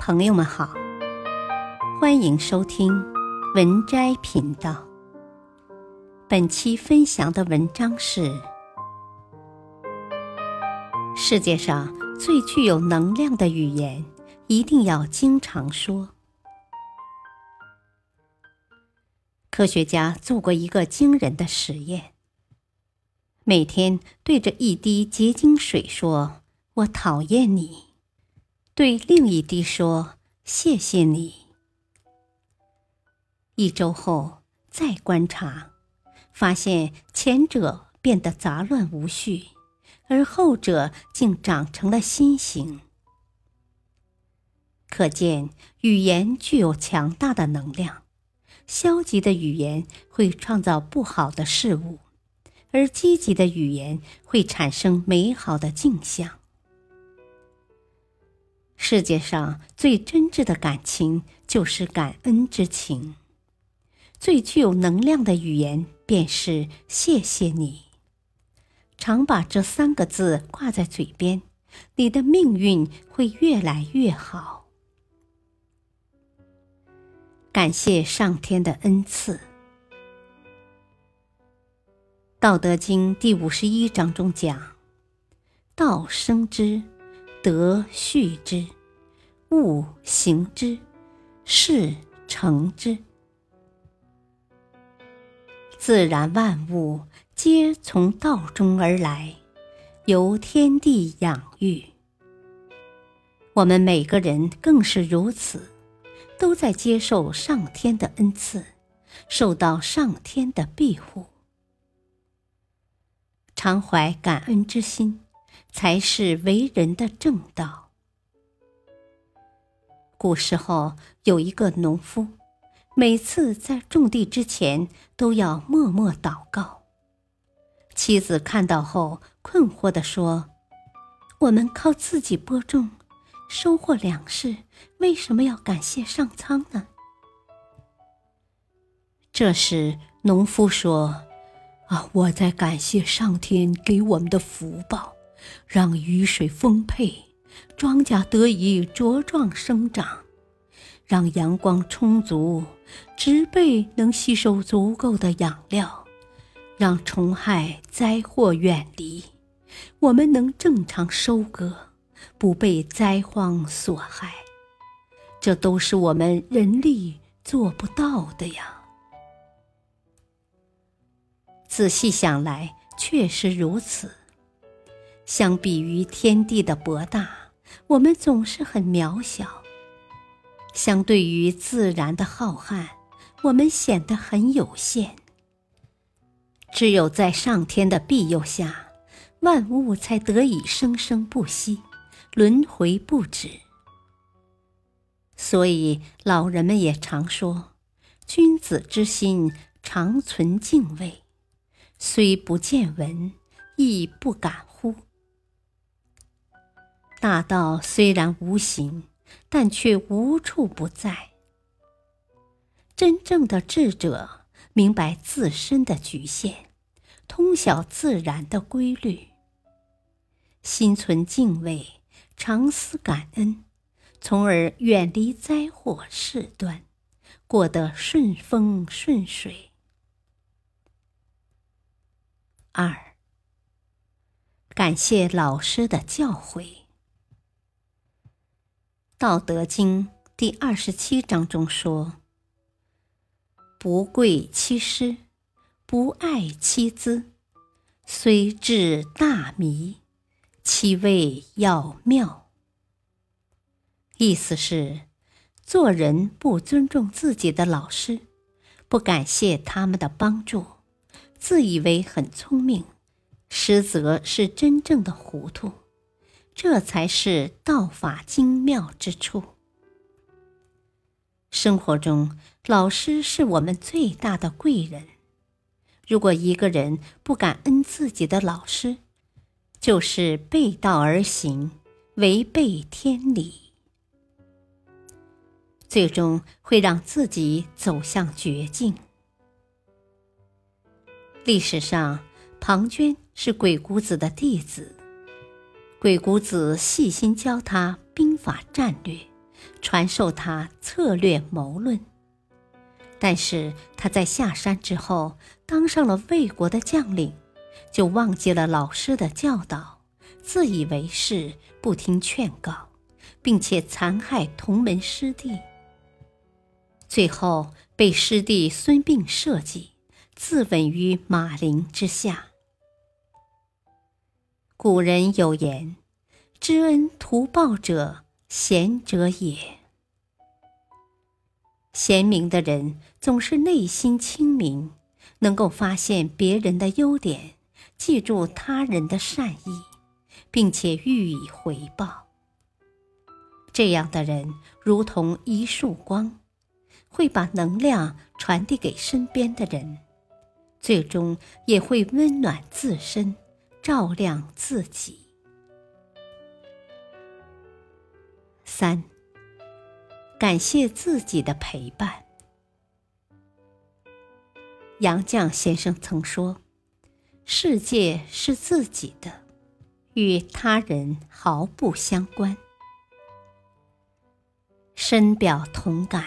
朋友们好，欢迎收听文摘频道。本期分享的文章是：世界上最具有能量的语言，一定要经常说。科学家做过一个惊人的实验，每天对着一滴结晶水说：“我讨厌你。”对另一滴说：“谢谢你。”一周后再观察，发现前者变得杂乱无序，而后者竟长成了心形。可见语言具有强大的能量。消极的语言会创造不好的事物，而积极的语言会产生美好的镜像。世界上最真挚的感情就是感恩之情，最具有能量的语言便是“谢谢你”。常把这三个字挂在嘴边，你的命运会越来越好。感谢上天的恩赐，《道德经》第五十一章中讲：“道生之。”德畜之，物行之，事成之。自然万物皆从道中而来，由天地养育。我们每个人更是如此，都在接受上天的恩赐，受到上天的庇护，常怀感恩之心。才是为人的正道。古时候有一个农夫，每次在种地之前都要默默祷告。妻子看到后，困惑地说：“我们靠自己播种，收获粮食，为什么要感谢上苍呢？”这时，农夫说：“啊，我在感谢上天给我们的福报。”让雨水丰沛，庄稼得以茁壮生长；让阳光充足，植被能吸收足够的养料；让虫害灾祸远离，我们能正常收割，不被灾荒所害。这都是我们人力做不到的呀！仔细想来，确实如此。相比于天地的博大，我们总是很渺小；相对于自然的浩瀚，我们显得很有限。只有在上天的庇佑下，万物才得以生生不息，轮回不止。所以老人们也常说：“君子之心常存敬畏，虽不见闻，亦不敢。”大道虽然无形，但却无处不在。真正的智者明白自身的局限，通晓自然的规律，心存敬畏，常思感恩，从而远离灾祸事端，过得顺风顺水。二，感谢老师的教诲。《道德经》第二十七章中说：“不贵其师，不爱其资，虽智大迷，其谓要妙。”意思是，做人不尊重自己的老师，不感谢他们的帮助，自以为很聪明，实则是真正的糊涂。这才是道法精妙之处。生活中，老师是我们最大的贵人。如果一个人不感恩自己的老师，就是背道而行，违背天理，最终会让自己走向绝境。历史上，庞涓是鬼谷子的弟子。鬼谷子细心教他兵法战略，传授他策略谋论。但是他在下山之后，当上了魏国的将领，就忘记了老师的教导，自以为是，不听劝告，并且残害同门师弟。最后被师弟孙膑设计，自刎于马陵之下。古人有言：“知恩图报者，贤者也。”贤明的人总是内心清明，能够发现别人的优点，记住他人的善意，并且予以回报。这样的人如同一束光，会把能量传递给身边的人，最终也会温暖自身。照亮自己。三，感谢自己的陪伴。杨绛先生曾说：“世界是自己的，与他人毫不相关。”深表同感。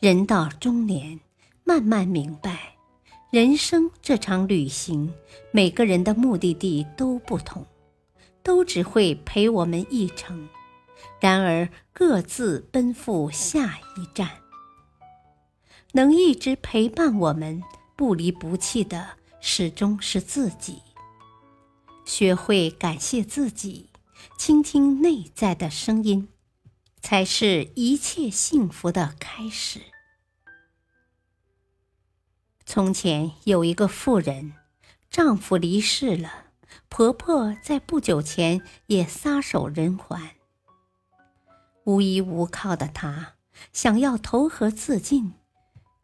人到中年，慢慢明白。人生这场旅行，每个人的目的地都不同，都只会陪我们一程，然而各自奔赴下一站。能一直陪伴我们、不离不弃的，始终是自己。学会感谢自己，倾听内在的声音，才是一切幸福的开始。从前有一个妇人，丈夫离世了，婆婆在不久前也撒手人寰。无依无靠的她想要投河自尽，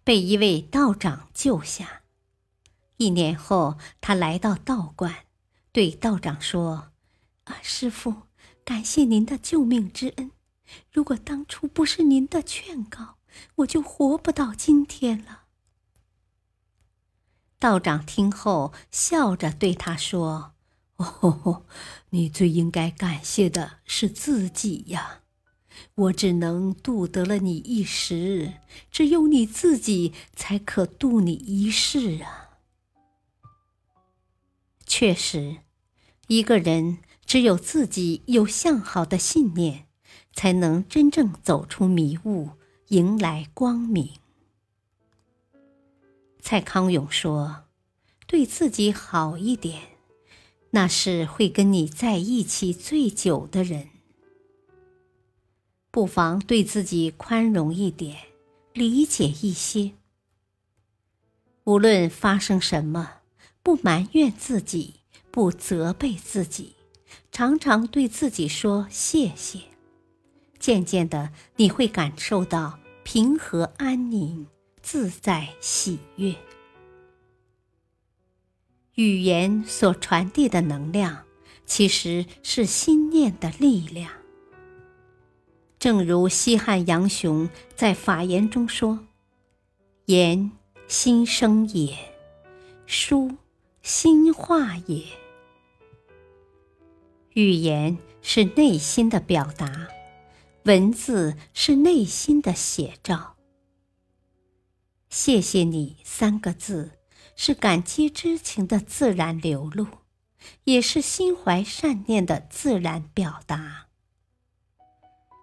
被一位道长救下。一年后，她来到道观，对道长说：“啊，师傅，感谢您的救命之恩。如果当初不是您的劝告，我就活不到今天了。”道长听后，笑着对他说：“哦，你最应该感谢的是自己呀！我只能渡得了你一时，只有你自己才可渡你一世啊！”确实，一个人只有自己有向好的信念，才能真正走出迷雾，迎来光明。蔡康永说：“对自己好一点，那是会跟你在一起最久的人。不妨对自己宽容一点，理解一些。无论发生什么，不埋怨自己，不责备自己，常常对自己说谢谢。渐渐的，你会感受到平和安宁。”自在喜悦，语言所传递的能量，其实是心念的力量。正如西汉杨雄在法言中说：“言心声也，书心话也。”语言是内心的表达，文字是内心的写照。谢谢你三个字，是感激之情的自然流露，也是心怀善念的自然表达。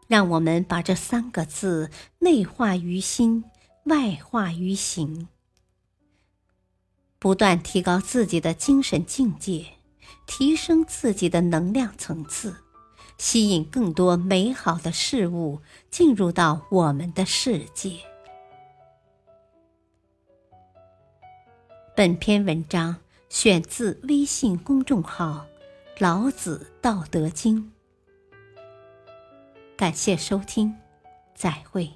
让我们把这三个字内化于心，外化于行，不断提高自己的精神境界，提升自己的能量层次，吸引更多美好的事物进入到我们的世界。本篇文章选自微信公众号《老子道德经》，感谢收听，再会。